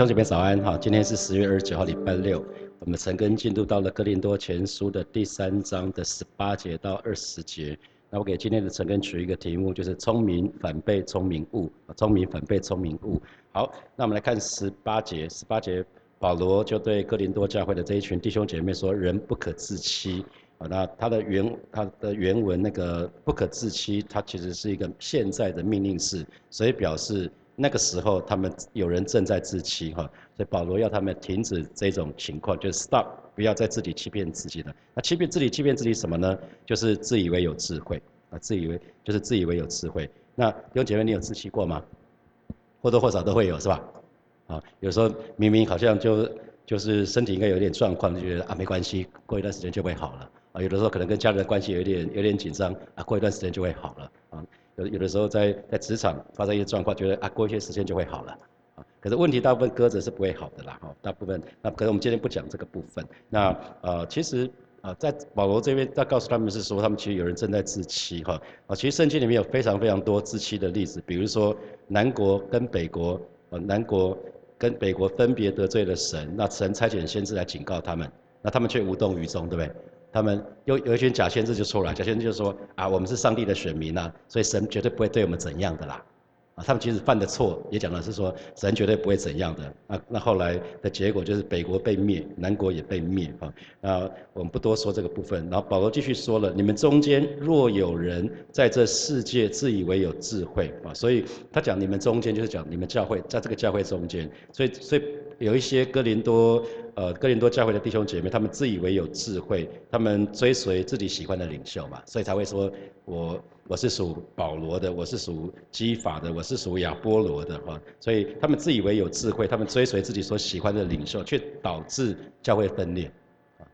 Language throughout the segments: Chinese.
兄姐妹早安哈！今天是十月二十九号，礼拜六。我们陈根进入到了哥林多前书的第三章的十八节到二十节。那我给今天的陈根取一个题目，就是聪明反被聪明误。聪明反被聪明误。好，那我们来看十八节。十八节，保罗就对哥林多教会的这一群弟兄姐妹说：“人不可自欺。”啊，那他的原他的原文那个“不可自欺”，它其实是一个现在的命令式，所以表示。那个时候，他们有人正在自欺哈，所以保罗要他们停止这种情况，就是 stop，不要再自己欺骗自己了。那欺骗自己，欺骗自己什么呢？就是自以为有智慧啊，自以为就是自以为有智慧。那弟兄姐妹，你有自欺过吗？或多或少都会有是吧？啊，有时候明明好像就就是身体应该有点状况，就觉得啊没关系，过一段时间就会好了啊。有的时候可能跟家人的关系有点有点紧张啊，过一段时间就会好了。有的时候在在职场发生一些状况，觉得啊过一些时间就会好了，啊，可是问题大部分搁着是不会好的啦，哈，大部分那可能我们今天不讲这个部分。那呃其实啊在保罗这边在告诉他们是说，他们其实有人正在自欺哈，啊其实圣经里面有非常非常多自欺的例子，比如说南国跟北国，呃南国跟北国分别得罪了神，那神差遣先知来警告他们，那他们却无动于衷，对不对？他们有有一群假先知就出来，假先知就说啊，我们是上帝的选民呐，所以神绝对不会对我们怎样的啦。他们其实犯的错也讲的是说，神绝对不会怎样的。那那后来的结果就是北国被灭，南国也被灭啊。那我们不多说这个部分。然后保罗继续说了，你们中间若有人在这世界自以为有智慧啊，所以他讲你们中间就是讲你们教会在这个教会中间，所以所以有一些哥林多呃哥林多教会的弟兄姐妹，他们自以为有智慧，他们追随自己喜欢的领袖嘛，所以才会说我。我是属保罗的，我是属基法的，我是属亚波罗的哈，所以他们自以为有智慧，他们追随自己所喜欢的领袖，却导致教会分裂，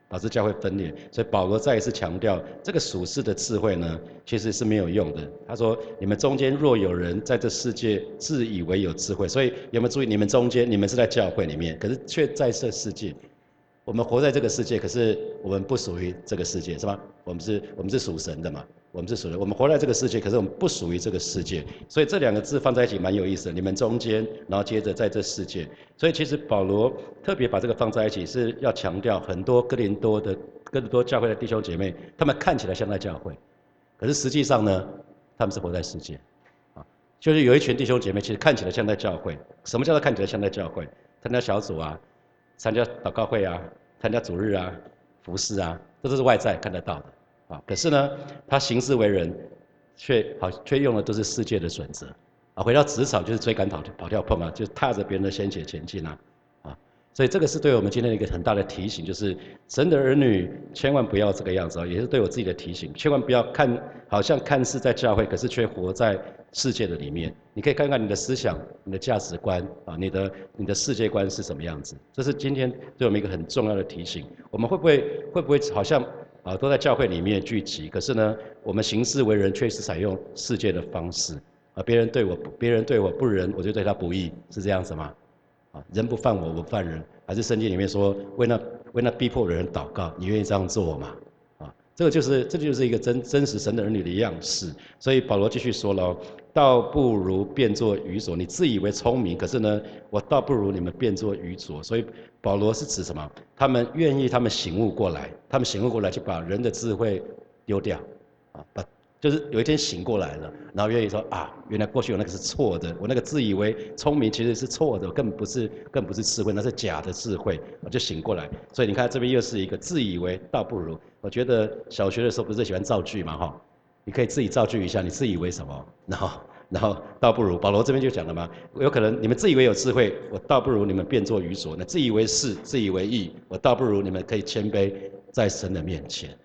导致教会分裂。所以保罗再一次强调，这个属世的智慧呢，其实是没有用的。他说：你们中间若有人在这世界自以为有智慧，所以有没有注意？你们中间，你们是在教会里面，可是却在这世界。我们活在这个世界，可是我们不属于这个世界，是吧？我们是，我们是属神的嘛。我们是属于我们活在这个世界，可是我们不属于这个世界，所以这两个字放在一起蛮有意思的。你们中间，然后接着在这世界，所以其实保罗特别把这个放在一起，是要强调很多哥林多的哥林多教会的弟兄姐妹，他们看起来像在教会，可是实际上呢，他们是活在世界，啊，就是有一群弟兄姐妹，其实看起来像在教会。什么叫做看起来像在教会？参加小组啊，参加祷告会啊，参加主日啊，服饰啊，这都是外在看得到的。啊，可是呢，他行事为人，却好却用的都是世界的准则，啊，回到职场就是追赶跑跑跳碰啊，就踏着别人的鲜血前进，啊，所以这个是对我们今天的一个很大的提醒，就是神的儿女千万不要这个样子啊，也是对我自己的提醒，千万不要看好像看似在教会，可是却活在世界的里面。你可以看看你的思想、你的价值观啊，你的你的世界观是什么样子，这是今天对我们一个很重要的提醒。我们会不会会不会好像？啊，都在教会里面聚集，可是呢，我们行事为人却是采用世界的方式。啊，别人对我，别人对我不仁，我就对他不义，是这样子吗？人不犯我，我不犯人，还是圣经里面说为那为那逼迫的人祷告，你愿意这样做吗？啊，这个就是这就是一个真真实神的儿女的样式。所以保罗继续说了，倒不如变作愚拙。你自以为聪明，可是呢，我倒不如你们变作愚拙。所以。保罗是指什么？他们愿意，他们醒悟过来，他们醒悟过来，就把人的智慧丢掉，啊，把就是有一天醒过来了，然后愿意说啊，原来过去我那个是错的，我那个自以为聪明其实是错的，根本不是，更不是智慧，那是假的智慧，我就醒过来。所以你看这边又是一个自以为倒不如。我觉得小学的时候不是喜欢造句嘛，哈，你可以自己造句一下，你自以为什么，然后。然后倒不如保罗这边就讲了嘛，有可能你们自以为有智慧，我倒不如你们变作愚拙；那自以为是、自以为义，我倒不如你们可以谦卑在神的面前。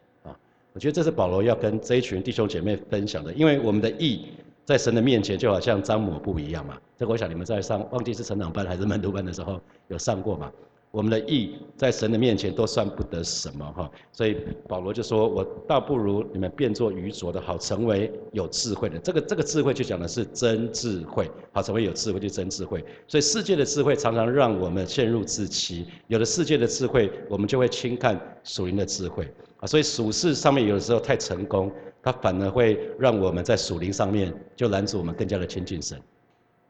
我觉得这是保罗要跟这一群弟兄姐妹分享的，因为我们的义在神的面前就好像张抹布一样嘛。这个我想你们在上忘记是成长班还是门徒班的时候有上过嘛。我们的义在神的面前都算不得什么哈，所以保罗就说：“我倒不如你们变作愚拙的，好成为有智慧的。这个这个智慧就讲的是真智慧，好成为有智慧就真智慧。所以世界的智慧常常让我们陷入自欺，有了世界的智慧，我们就会轻看属灵的智慧啊。所以属世上面有的时候太成功，它反而会让我们在属灵上面就拦阻我们更加的亲近神。”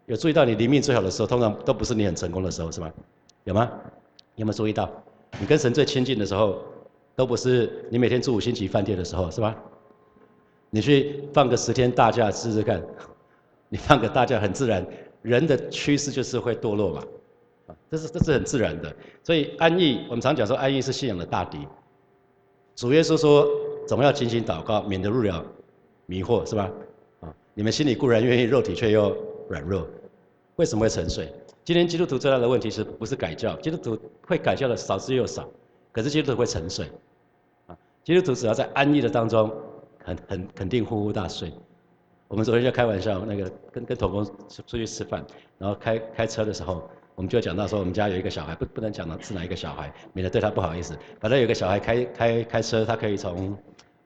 有注意到你灵命最好的时候，通常都不是你很成功的时候，是吗？有吗？有没有注意到？你跟神最亲近的时候，都不是你每天住五星级饭店的时候，是吧？你去放个十天大假试试看，你放个大假很自然，人的趋势就是会堕落嘛，啊，这是这是很自然的。所以安逸，我们常讲说安逸是信仰的大敌。主耶稣说，总要精心祷告，免得入了迷惑，是吧？啊，你们心里固然愿意，肉体却又软弱，为什么会沉睡？今天基督徒最大的问题是不是改教？基督徒会改教的少之又少，可是基督徒会沉睡。啊，基督徒只要在安逸的当中，很很肯定呼呼大睡。我们昨天就开玩笑，那个跟跟同工出出去吃饭，然后开开车的时候，我们就讲到说，我们家有一个小孩，不不能讲到是哪一个小孩，免得对他不好意思。反正有个小孩开开开车，他可以从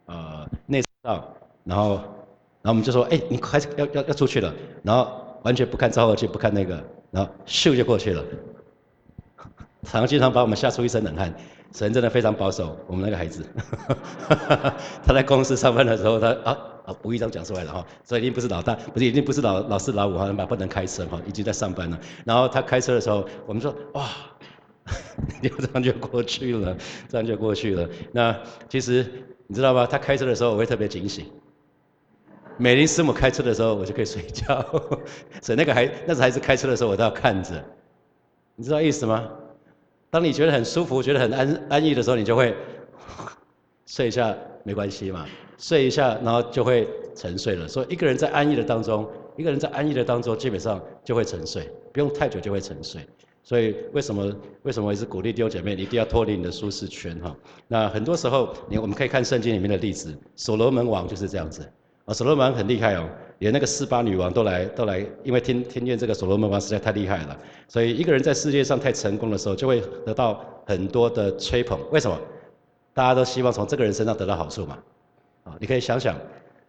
呃内道，然后然后我们就说，哎，你开要要要出去了，然后完全不看照后镜，不看那个。然后咻就过去了，常经常把我们吓出一身冷汗。神真的非常保守，我们那个孩子，他在公司上班的时候，他啊啊无意中讲出来了哈，所以一定不是老大，不是一定不是老老四老五哈，不能开车哈，已经在上班了。然后他开车的时候，我们说哇，就这样就过去了，这样就过去了。那其实你知道吗？他开车的时候，我会特别警醒。美玲师母开车的时候，我就可以睡觉。所以那个孩，那孩子开车的时候，我都要看着。你知道意思吗？当你觉得很舒服、觉得很安安逸的时候，你就会 睡一下，没关系嘛。睡一下，然后就会沉睡了。所以一个人在安逸的当中，一个人在安逸的当中，基本上就会沉睡，不用太久就会沉睡。所以为什么为什么一直鼓励弟兄姐妹，你一定要脱离你的舒适圈哈？那很多时候，你我们可以看圣经里面的例子，所罗门王就是这样子。啊，所罗门王很厉害哦，连那个四八女王都来都来，因为听听见这个所罗门王实在太厉害了，所以一个人在世界上太成功的时候，就会得到很多的吹捧。为什么？大家都希望从这个人身上得到好处嘛。啊，你可以想想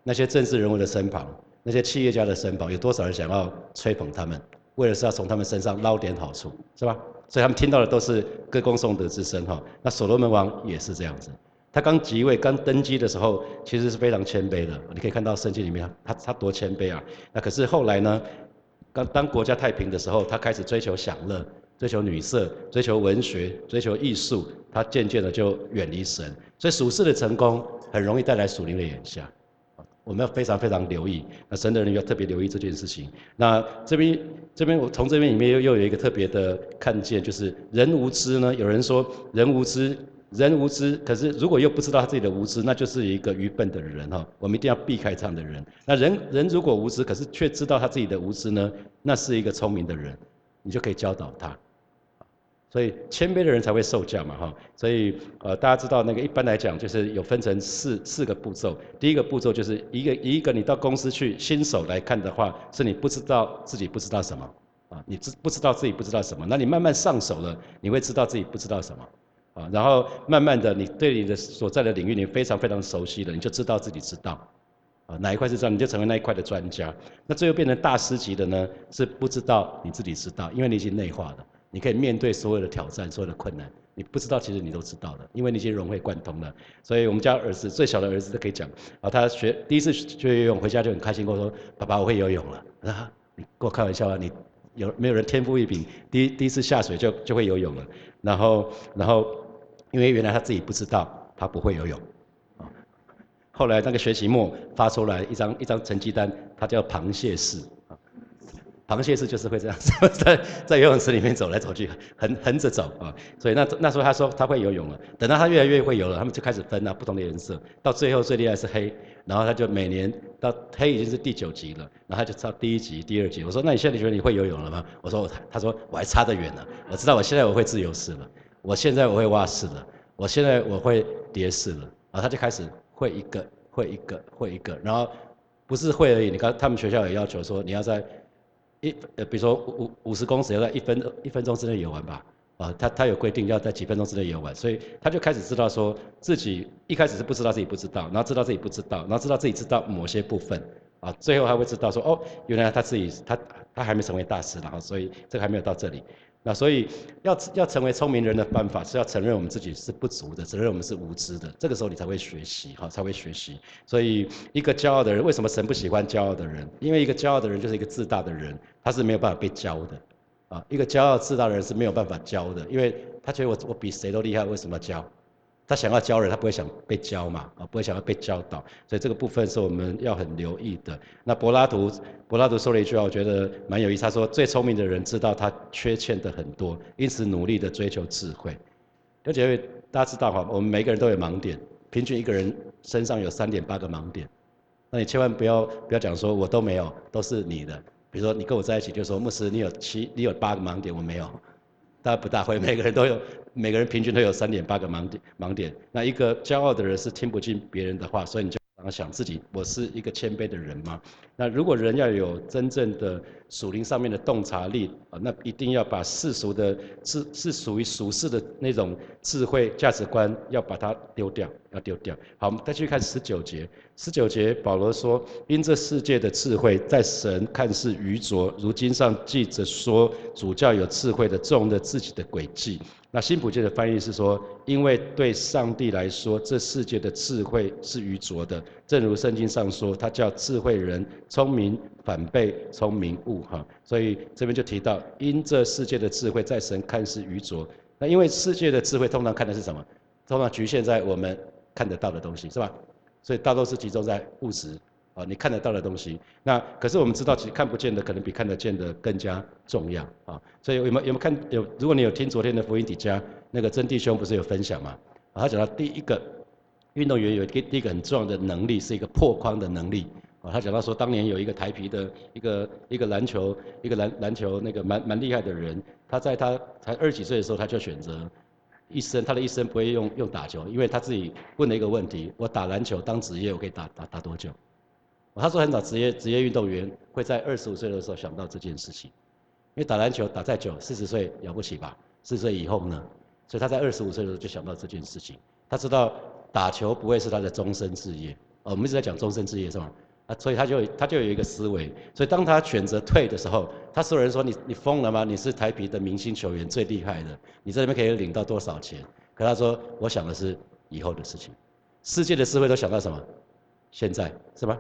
那些政治人物的身旁，那些企业家的身旁，有多少人想要吹捧他们，为了是要从他们身上捞点好处，是吧？所以他们听到的都是歌功颂德之声哈。那所罗门王也是这样子。他刚即位、刚登基的时候，其实是非常谦卑的。你可以看到圣经里面，他他多谦卑啊！那可是后来呢？刚当国家太平的时候，他开始追求享乐、追求女色、追求文学、追求艺术，他渐渐的就远离神。所以属世的成功很容易带来属灵的眼下。我们要非常非常留意。那神的人要特别留意这件事情。那这边这边我从这边里面又又有一个特别的看见，就是人无知呢。有人说人无知。人无知，可是如果又不知道他自己的无知，那就是一个愚笨的人哈。我们一定要避开这样的人。那人人如果无知，可是却知道他自己的无知呢，那是一个聪明的人，你就可以教导他。所以谦卑的人才会受教嘛哈。所以呃，大家知道那个一般来讲就是有分成四四个步骤。第一个步骤就是一个一个你到公司去新手来看的话，是你不知道自己不知道什么啊，你知不知道自己不知道什么？那你慢慢上手了，你会知道自己不知道什么。啊，然后慢慢的，你对你的所在的领域，你非常非常熟悉了，你就知道自己知道，啊，哪一块是这样，你就成为那一块的专家。那最后变成大师级的呢，是不知道你自己知道，因为你已经内化了，你可以面对所有的挑战，所有的困难，你不知道其实你都知道了，因为你已经融会贯通了。所以我们家儿子最小的儿子都可以讲，啊，他学第一次学游泳回家就很开心，跟我说：“爸爸，我会游泳了。”啊，你跟我开玩笑啊？你有没有人天赋异禀，第一第一次下水就就会游泳了？然后然后。因为原来他自己不知道他不会游泳，啊，后来那个学期末发出来一张一张成绩单，他叫螃蟹式，螃蟹是就是会这样子 在在游泳池里面走来走去，横横着走啊，所以那那时候他说他会游泳了，等到他越来越会游了，他们就开始分啊不同的颜色，到最后最厉害是黑，然后他就每年到黑已经是第九级了，然后他就到第一级、第二级，我说那你现在觉得你会游泳了吗？我说我他说我还差得远呢，我知道我现在我会自由式了。我现在我会蛙式了，我现在我会蝶式了，然后他就开始会一个，会一个，会一个，然后不是会而已。你看他们学校也要求说，你要在一呃，比如说五五五十公尺要在一分一分钟之内游完吧，啊，他他有规定要在几分钟之内游完，所以他就开始知道说自己一开始是不知道自己不知道，然后知道自己不知道，然后知道自己知道某些部分，啊，最后他会知道说，哦，原来他自己他他还没成为大师，然后所以这还没有到这里。那所以要要成为聪明人的办法是要承认我们自己是不足的，承认我们是无知的，这个时候你才会学习，哈，才会学习。所以一个骄傲的人，为什么神不喜欢骄傲的人？因为一个骄傲的人就是一个自大的人，他是没有办法被教的，啊，一个骄傲自大的人是没有办法教的，因为他觉得我我比谁都厉害，为什么教？他想要教人，他不会想被教嘛，啊，不会想要被教导，所以这个部分是我们要很留意的。那柏拉图，柏拉图说了一句话，我觉得蛮有意思。他说，最聪明的人知道他缺欠的很多，因此努力的追求智慧。而且大家知道哈，我们每个人都有盲点，平均一个人身上有三点八个盲点。那你千万不要不要讲说我都没有，都是你的。比如说你跟我在一起，就说牧师，你有七，你有八个盲点，我没有。大家不大会，每个人都有。每个人平均都有三点八个盲点，盲点。那一个骄傲的人是听不进别人的话，所以你就常想自己，我是一个谦卑的人吗？那如果人要有真正的属灵上面的洞察力啊，那一定要把世俗的智是属于俗世的那种智慧价值观，要把它丢掉，要丢掉。好，我们再去看十九节。十九节保罗说：“因这世界的智慧，在神看似愚拙，如今上记着说，主教有智慧的，中了自己的诡计。”那新普界的翻译是说，因为对上帝来说，这世界的智慧是愚拙的，正如圣经上说，他叫智慧人聪明反被聪明误哈。所以这边就提到，因这世界的智慧在神看似愚拙。那因为世界的智慧通常看的是什么？通常局限在我们看得到的东西，是吧？所以大多是集中在物质。啊，你看得到的东西，那可是我们知道，其实看不见的可能比看得见的更加重要啊。所以有没有有没有看有？如果你有听昨天的福音底下，那个真弟兄不是有分享嘛？他讲到第一个运动员有一个第一个很重要的能力，是一个破框的能力啊。他讲到说，当年有一个台皮的一个一个篮球一个篮篮球那个蛮蛮厉害的人，他在他才二十几岁的时候，他就选择一生他的一生不会用用打球，因为他自己问了一个问题：我打篮球当职业，我可以打打打多久？他说很早职业职业运动员会在二十五岁的时候想到这件事情，因为打篮球打再久，四十岁了不起吧？四十岁以后呢？所以他在二十五岁的时候就想到这件事情。他知道打球不会是他的终身事业。哦，我们一直在讲终身事业是吗？啊，所以他就他就有一个思维。所以当他选择退的时候，他所有人说你你疯了吗？你是台皮的明星球员最厉害的，你在那边可以领到多少钱？可他说我想的是以后的事情。世界的智慧都想到什么？现在是吧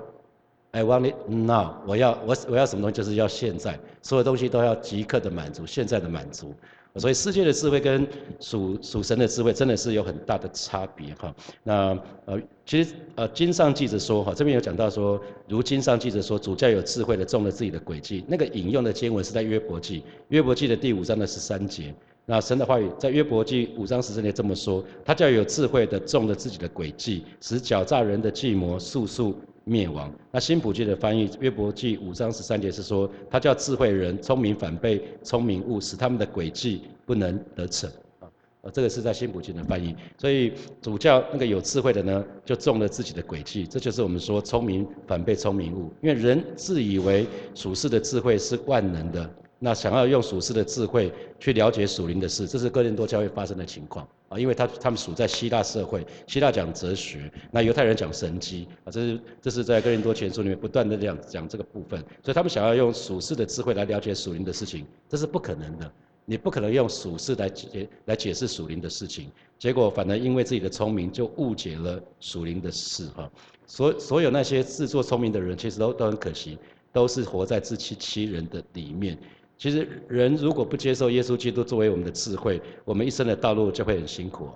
？I want it now，我要我我要什么东西，就是要现在，所有东西都要即刻的满足，现在的满足。所以世界的智慧跟属属神的智慧真的是有很大的差别哈。那呃，其实呃，经上记着说哈，这边有讲到说，如经上记着说，主教有智慧的中了自己的诡计。那个引用的经文是在约伯记，约伯记的第五章的十三节。那神的话语在约伯记五章十三节这么说，他叫有智慧的中了自己的诡计，使狡诈人的计谋速速。灭亡。那新普记的翻译，约伯记五章十三节是说，他叫智慧人聪明反被聪明误，使他们的诡计不能得逞。啊，这个是在新普记的翻译。所以主教那个有智慧的呢，就中了自己的诡计。这就是我们说聪明反被聪明误，因为人自以为属世的智慧是万能的。那想要用属世的智慧去了解属灵的事，这是哥林多教会发生的情况。啊，因为他他们属在希腊社会，希腊讲哲学，那犹太人讲神机啊，这是这是在哥林多前书里面不断的讲讲这个部分，所以他们想要用属世的智慧来了解属灵的事情，这是不可能的，你不可能用属世来解来解释属灵的事情，结果反而因为自己的聪明就误解了属灵的事哈，所所有那些自作聪明的人其实都都很可惜，都是活在自欺欺人的里面。其实人如果不接受耶稣基督作为我们的智慧，我们一生的道路就会很辛苦。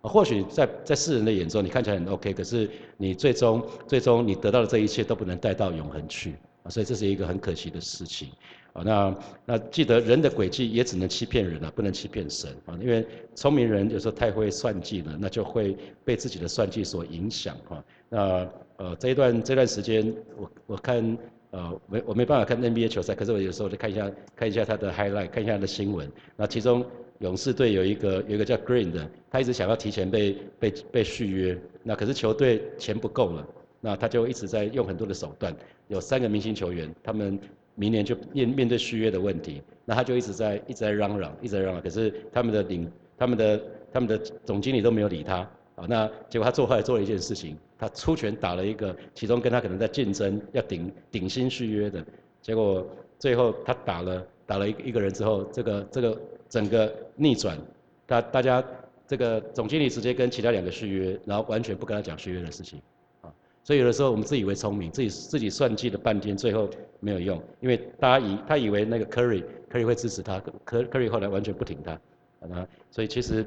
啊，或许在在世人的眼中，你看起来很 OK，可是你最终最终你得到的这一切都不能带到永恒去。啊，所以这是一个很可惜的事情。啊，那那记得人的诡计也只能欺骗人了，不能欺骗神。啊，因为聪明人有时候太会算计了，那就会被自己的算计所影响。哈，那呃这一段这段时间，我我看。呃，没我没办法看 NBA 球赛，可是我有时候就看一下看一下他的 highlight，看一下他的新闻。那其中勇士队有一个有一个叫 Green 的，他一直想要提前被被被续约，那可是球队钱不够了，那他就一直在用很多的手段。有三个明星球员，他们明年就面面对续约的问题，那他就一直在一直在嚷嚷，一直在嚷嚷。可是他们的领他们的他们的总经理都没有理他啊。那结果他做后来做了一件事情。他出拳打了一个，其中跟他可能在竞争要顶顶薪续约的，结果最后他打了打了一一个人之后，这个这个整个逆转，大大家这个总经理直接跟其他两个续约，然后完全不跟他讲续约的事情，啊，所以有的时候我们自以为聪明，自己自己算计了半天，最后没有用，因为大家以他以为那个 Curry Curry 会支持他，Curry 后来完全不挺他，啊，所以其实。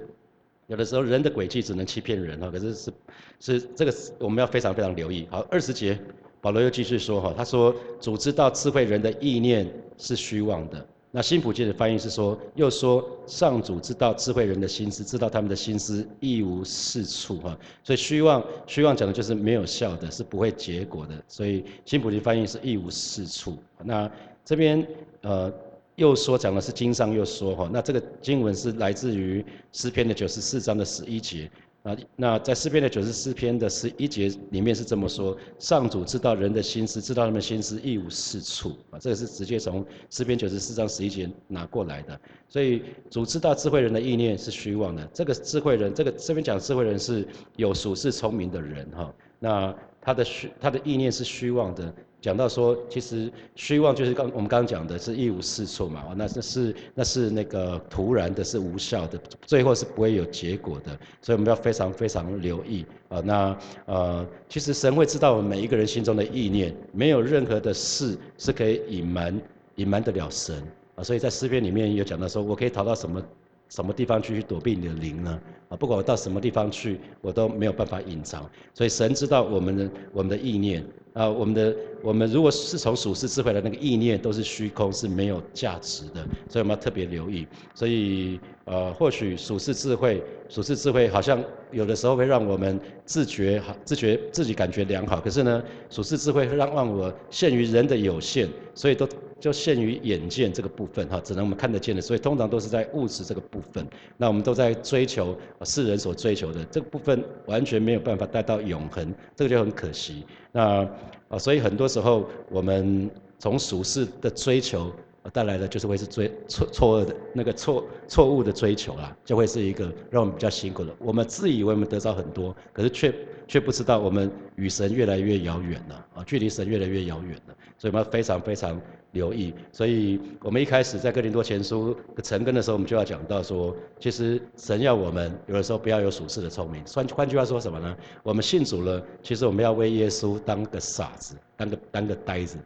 有的时候人的诡计只能欺骗人哈，可是是是这个我们要非常非常留意。好，二十节保罗又继续说哈，他说主知道智慧人的意念是虚妄的。那新普界的翻译是说，又说上主知道智慧人的心思，知道他们的心思一无是处哈。所以虚妄虚妄讲的就是没有效的，是不会结果的。所以新普界翻译是一无是处。那这边呃。又说讲的是经上又说哈，那这个经文是来自于诗篇的九十四章的十一节啊。那在诗篇的九十四篇的十一节里面是这么说：上主知道人的心思，知道他们心思一无是处啊。这个是直接从诗篇九十四章十一节拿过来的。所以主知道智慧人的意念是虚妄的。这个智慧人，这个这边讲智慧人是有属世聪明的人哈。那他的虚他的意念是虚妄的。讲到说，其实虚妄就是刚我们刚刚讲的是一无是处嘛，那那是那是那个突然的，是无效的，最后是不会有结果的，所以我们要非常非常留意啊。那呃，其实神会知道我们每一个人心中的意念，没有任何的事是可以隐瞒隐瞒得了神啊。所以在诗篇里面有讲到说，我可以逃到什么什么地方去去躲避你的灵呢？啊，不管我到什么地方去，我都没有办法隐藏。所以神知道我们的我们的意念。啊，我们的我们如果是从属世智慧的那个意念都是虚空，是没有价值的，所以我们要特别留意。所以呃，或许属世智慧，属世智慧好像有的时候会让我们自觉好，自觉自己感觉良好。可是呢，属世智慧让让我限于人的有限，所以都就限于眼见这个部分哈，只能我们看得见的。所以通常都是在物质这个部分，那我们都在追求世人所追求的这个部分，完全没有办法带到永恒，这个就很可惜。那啊，所以很多时候我们从俗世的追求带来的，就是会是追错错的那个错错误的追求啦，就会是一个让我们比较辛苦的。我们自以为我们得到很多，可是却却不知道我们与神越来越遥远了啊，距离神越来越遥远了。所以我们要非常非常留意。所以我们一开始在哥林多前书成根的时候，我们就要讲到说，其实神要我们有的时候不要有属世的聪明。换换句话说什么呢？我们信主了，其实我们要为耶稣当个傻子，当个当个呆子，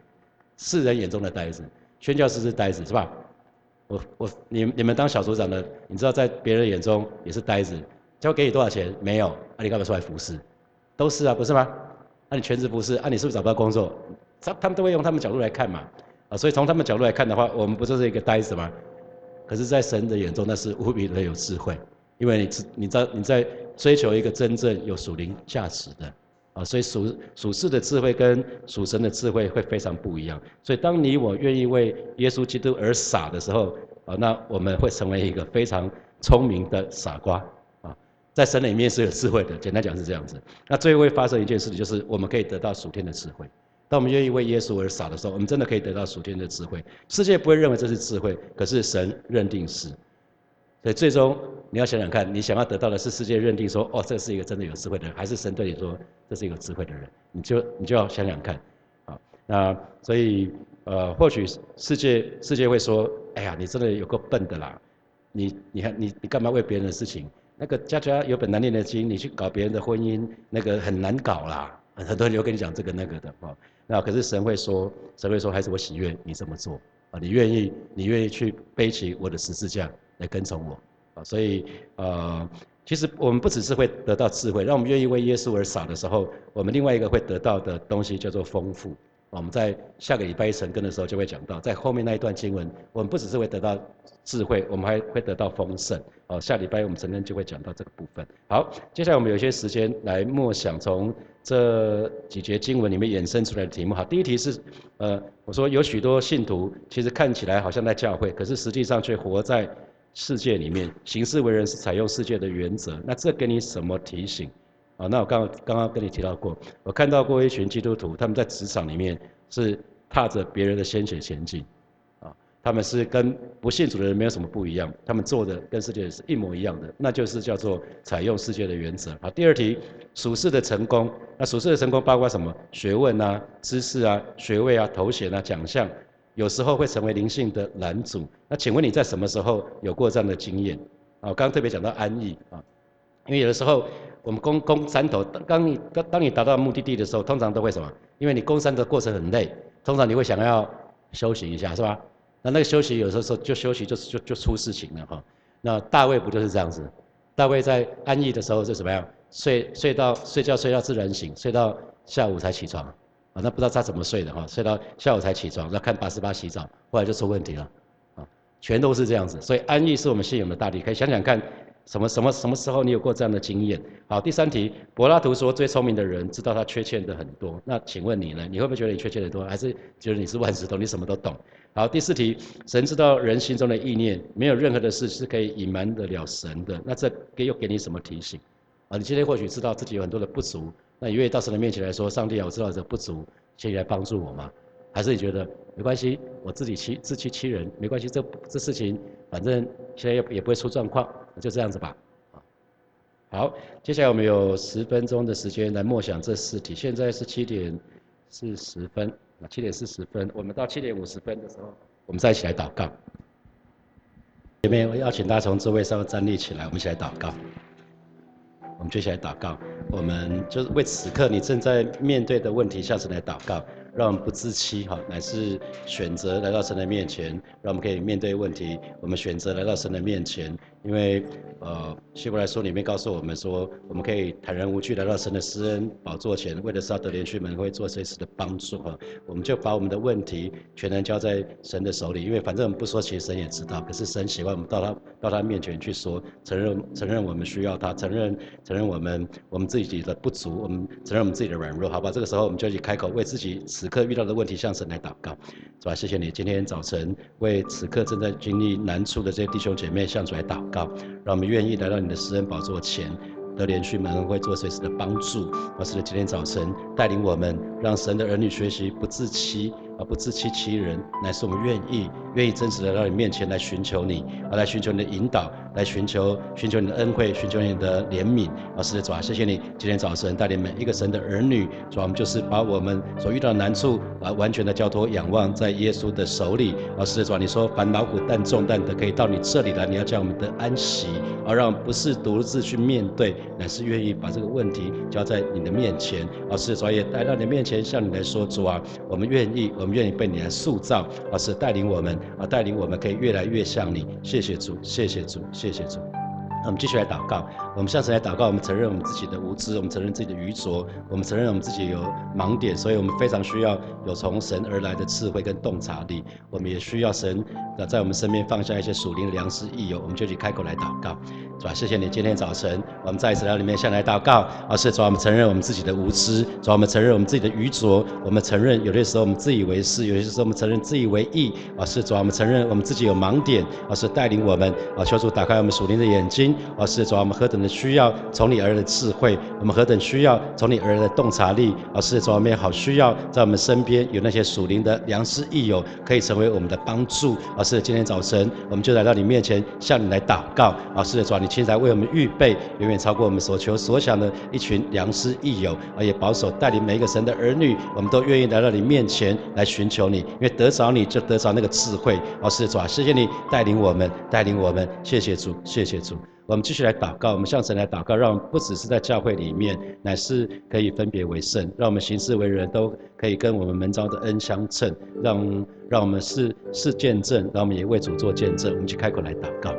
世人眼中的呆子，宣教师是呆子是吧？我我你你们当小组长的，你知道在别人眼中也是呆子，交给你多少钱？没有，啊你干嘛出来服侍？都是啊，不是吗？那你全职服侍，啊你是不是找不到工作？他他们都会用他们角度来看嘛，啊，所以从他们角度来看的话，我们不就是一个呆子吗？可是，在神的眼中，那是无比的有智慧，因为你知你在你在追求一个真正有属灵价值的，啊，所以属属世的智慧跟属神的智慧会非常不一样。所以，当你我愿意为耶稣基督而傻的时候，啊，那我们会成为一个非常聪明的傻瓜，啊，在神里面是有智慧的。简单讲是这样子。那最后会发生一件事情，就是我们可以得到属天的智慧。当我们愿意为耶稣而傻的时候，我们真的可以得到属天的智慧。世界不会认为这是智慧，可是神认定是。所以最终你要想想看，你想要得到的是世界认定说，哦，这是一个真的有智慧的人，还是神对你说这是一个智慧的人？你就你就要想想看，啊，那所以呃，或许世界世界会说，哎呀，你真的有够笨的啦，你你还你你干嘛为别人的事情？那个家家有本难念的经，你去搞别人的婚姻，那个很难搞啦。很多人就跟你讲这个那个的，啊。那可是神会说，神会说，还是我喜悦你这么做啊，你愿意，你愿意去背起我的十字架来跟从我啊，所以呃，其实我们不只是会得到智慧，让我们愿意为耶稣而傻的时候，我们另外一个会得到的东西叫做丰富。我们在下个礼拜一晨更的时候就会讲到，在后面那一段经文，我们不只是会得到智慧，我们还会得到丰盛。哦，下礼拜我们晨更就会讲到这个部分。好，接下来我们有些时间来默想从这几节经文里面衍生出来的题目。好，第一题是，呃，我说有许多信徒其实看起来好像在教会，可是实际上却活在世界里面，行事为人是采用世界的原则。那这给你什么提醒？啊，那我刚刚刚跟你提到过，我看到过一群基督徒，他们在职场里面是踏着别人的鲜血前进，他们是跟不信主的人没有什么不一样，他们做的跟世界是一模一样的，那就是叫做采用世界的原则。好，第二题，属世的成功，那属世的成功包括什么？学问啊、知识啊、学位啊、头衔啊、奖项，有时候会成为灵性的拦阻。那请问你在什么时候有过这样的经验？啊，刚刚特别讲到安逸啊，因为有的时候我们攻攻山头，当你当当你达到目的地的时候，通常都会什么？因为你攻山的过程很累，通常你会想要休息一下，是吧？那那个休息有时候说就休息就就就出事情了哈。那大卫不就是这样子？大卫在安逸的时候是怎么样？睡睡到睡觉睡到自然醒，睡到下午才起床啊。那不知道他怎么睡的哈？睡到下午才起床，要看八十八洗澡，后来就出问题了啊。全都是这样子，所以安逸是我们信仰的大地。可以想想看，什么什么什么时候你有过这样的经验？好，第三题，柏拉图说最聪明的人知道他缺欠的很多。那请问你呢？你会不会觉得你缺欠的多，还是觉得你是万事通，你什么都懂？好，第四题，神知道人心中的意念，没有任何的事是可以隐瞒得了神的。那这给又给你什么提醒？啊，你今天或许知道自己有很多的不足，那你愿意到神的面前来说，上帝啊，我知道这不足，请你来帮助我吗？还是你觉得没关系，我自己欺自欺欺人，没关系，这这事情反正现在也也不会出状况，就这样子吧。好，接下来我们有十分钟的时间来默想这四题。现在是七点四十分。七点四十分，我们到七点五十分的时候，我们再一起来祷告。前面我邀请大家从座位上站立起来，我们一起来祷告。我们接下来祷告，我们就是为此刻你正在面对的问题，下次来祷告。让我们不自欺，哈，乃是选择来到神的面前，让我们可以面对问题。我们选择来到神的面前，因为，呃，希伯来书里面告诉我们说，我们可以坦然无惧来到神的施恩宝座前，为了是要得连续门会做这次的帮助，哈。我们就把我们的问题全然交在神的手里，因为反正我们不说，其实神也知道。可是神喜欢我们到他到他面前去说，承认承认我们需要他，承认承认我们我们自己的不足，我们承认我们自己的软弱，好吧？这个时候我们就去开口为自己。此刻遇到的问题，向神来祷告，是吧？谢谢你今天早晨为此刻正在经历难处的这些弟兄姐妹向主来祷告，让我们愿意来到你的私人宝座前，得连续门会做随时的帮助。而是今天早晨带领我们，让神的儿女学习不自欺。不自欺欺人，乃是我们愿意、愿意真实的到你面前来寻求你，而来寻求你的引导，来寻求、寻求你的恩惠，寻求你的怜悯。而是的主啊，谢谢你今天早晨带领每一个神的儿女，主啊，我们就是把我们所遇到的难处啊，完全的交托、仰望在耶稣的手里。而是的主啊，你说烦恼苦担重担的，可以到你这里来，你要将我们的安息，而让不是独自去面对，乃是愿意把这个问题交在你的面前。而是主啊，也带到你面前，向你来说，主啊，我们愿意。我们愿意被你来塑造，而是带领我们，而带领我们可以越来越像你。谢谢主，谢谢主，谢谢主。那我们继续来祷告。我们下次来祷告，我们承认我们自己的无知，我们承认自己的愚拙，我们承认我们自己有盲点，所以我们非常需要有从神而来的智慧跟洞察力。我们也需要神在我们身边放下一些属灵的良师益友，我们就去开口来祷告。主啊，谢谢你今天早晨，我们在此料里面向来祷告。而是主啊，我们承认我们自己的无知，主啊，我们承认我们自己的愚拙，我们承认有些时候我们自以为是，有些时候我们承认自以为意。而是主啊，我们承认我们自己有盲点，而是带领我们啊，求主打开我们属灵的眼睛。而是主啊，我们何等的需要从你而来的智慧，我们何等需要从你而来的洞察力。而是主啊，我们好需要在我们身边有那些属灵的良师益友，可以成为我们的帮助。而是今天早晨，我们就来到你面前，向你来祷告。而是主啊，你。现在为我们预备远远超过我们所求所想的一群良师益友，而也保守带领每一个神的儿女，我们都愿意来到你面前来寻求你，因为得着你就得着那个智慧。哦，是主啊，谢谢你带领我们，带领我们，谢谢主，谢谢主。我们继续来祷告，我们向神来祷告，让不只是在教会里面，乃是可以分别为圣，让我们行事为人都可以跟我们门招的恩相称，让让我们是是见证，让我们也为主做见证。我们去开口来祷告。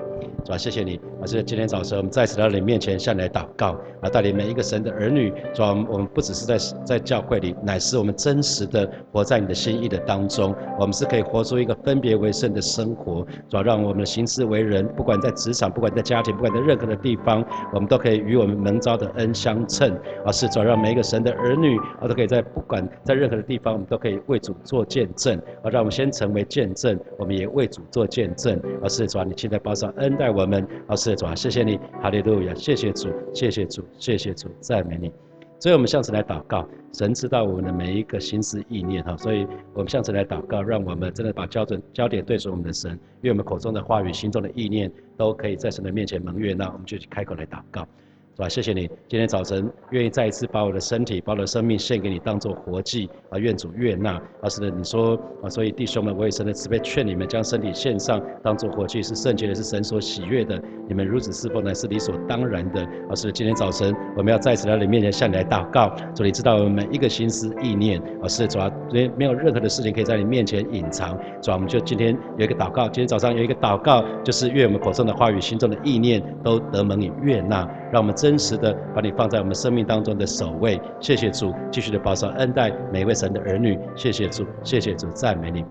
是吧？谢谢你，而是今天早晨我们再次到你面前向你来祷告，啊，带领每一个神的儿女，是吧？我们不只是在在教会里，乃是我们真实的活在你的心意的当中，我们是可以活出一个分别为圣的生活，主要让我们的行事为人，不管在职场，不管在家庭，不管在任何的地方，我们都可以与我们蒙召的恩相称，而是主要让每一个神的儿女，啊，都可以在不管在任何的地方，我们都可以为主做见证，啊，让我们先成为见证，我们也为主做见证，而是主要你现在保守恩待。我们，老师的主啊，谢谢你，哈利路亚，谢谢主，谢谢主，谢谢主，赞美你。所以我们下次来祷告，神知道我们的每一个心思意念哈，所以我们下次来祷告，让我们真的把焦准焦点对准我们的神，因为我们口中的话语、心中的意念都可以在神的面前蒙悦那，我们就去开口来祷告。是吧？谢谢你，今天早晨愿意再一次把我的身体、把我的生命献给你，当做活祭啊！愿主悦纳。而是的，你说啊，所以弟兄们，我也神的慈悲劝你们，将身体献上，当做活祭，是圣洁的，是神所喜悦的。你们如此侍奉呢，是理所当然的。而是今天早晨，我们要再次来到你面前，向你来祷告。主，你知道我们每一个心思意念。而是主啊，没没有任何的事情可以在你面前隐藏。主啊，我们就今天有一个祷告，今天早上有一个祷告，就是愿我们口中的话语、心中的意念都得蒙你悦纳。让我们真实的把你放在我们生命当中的首位。谢谢主，继续的保守恩待每一位神的儿女。谢谢主，谢谢主，赞美你。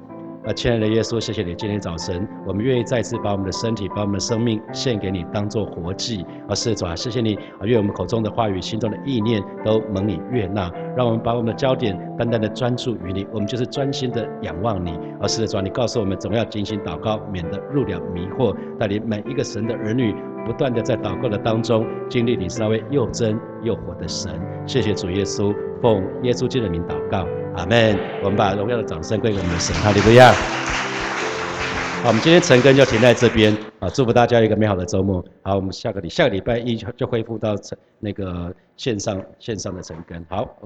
啊，亲爱的耶稣，谢谢你今天早晨，我们愿意再次把我们的身体、把我们的生命献给你，当做活祭。啊，是主啊，谢谢你啊，愿我们口中的话语、心中的意念都蒙你悦纳。让我们把我们的焦点单单的专注于你，我们就是专心的仰望你。而是主啊，你告诉我们总要精心祷告，免得入了迷惑。带领每一个神的儿女。不断的在祷告的当中经历你是那位又真又活的神，谢谢主耶稣，奉耶稣基督的名祷告，阿门。我们把荣耀的掌声归给我们的神，哈利路亚。好，我们今天晨更就停在这边啊，祝福大家一个美好的周末。好，我们下个礼下个礼拜一就恢复到那个线上线上的晨更。好。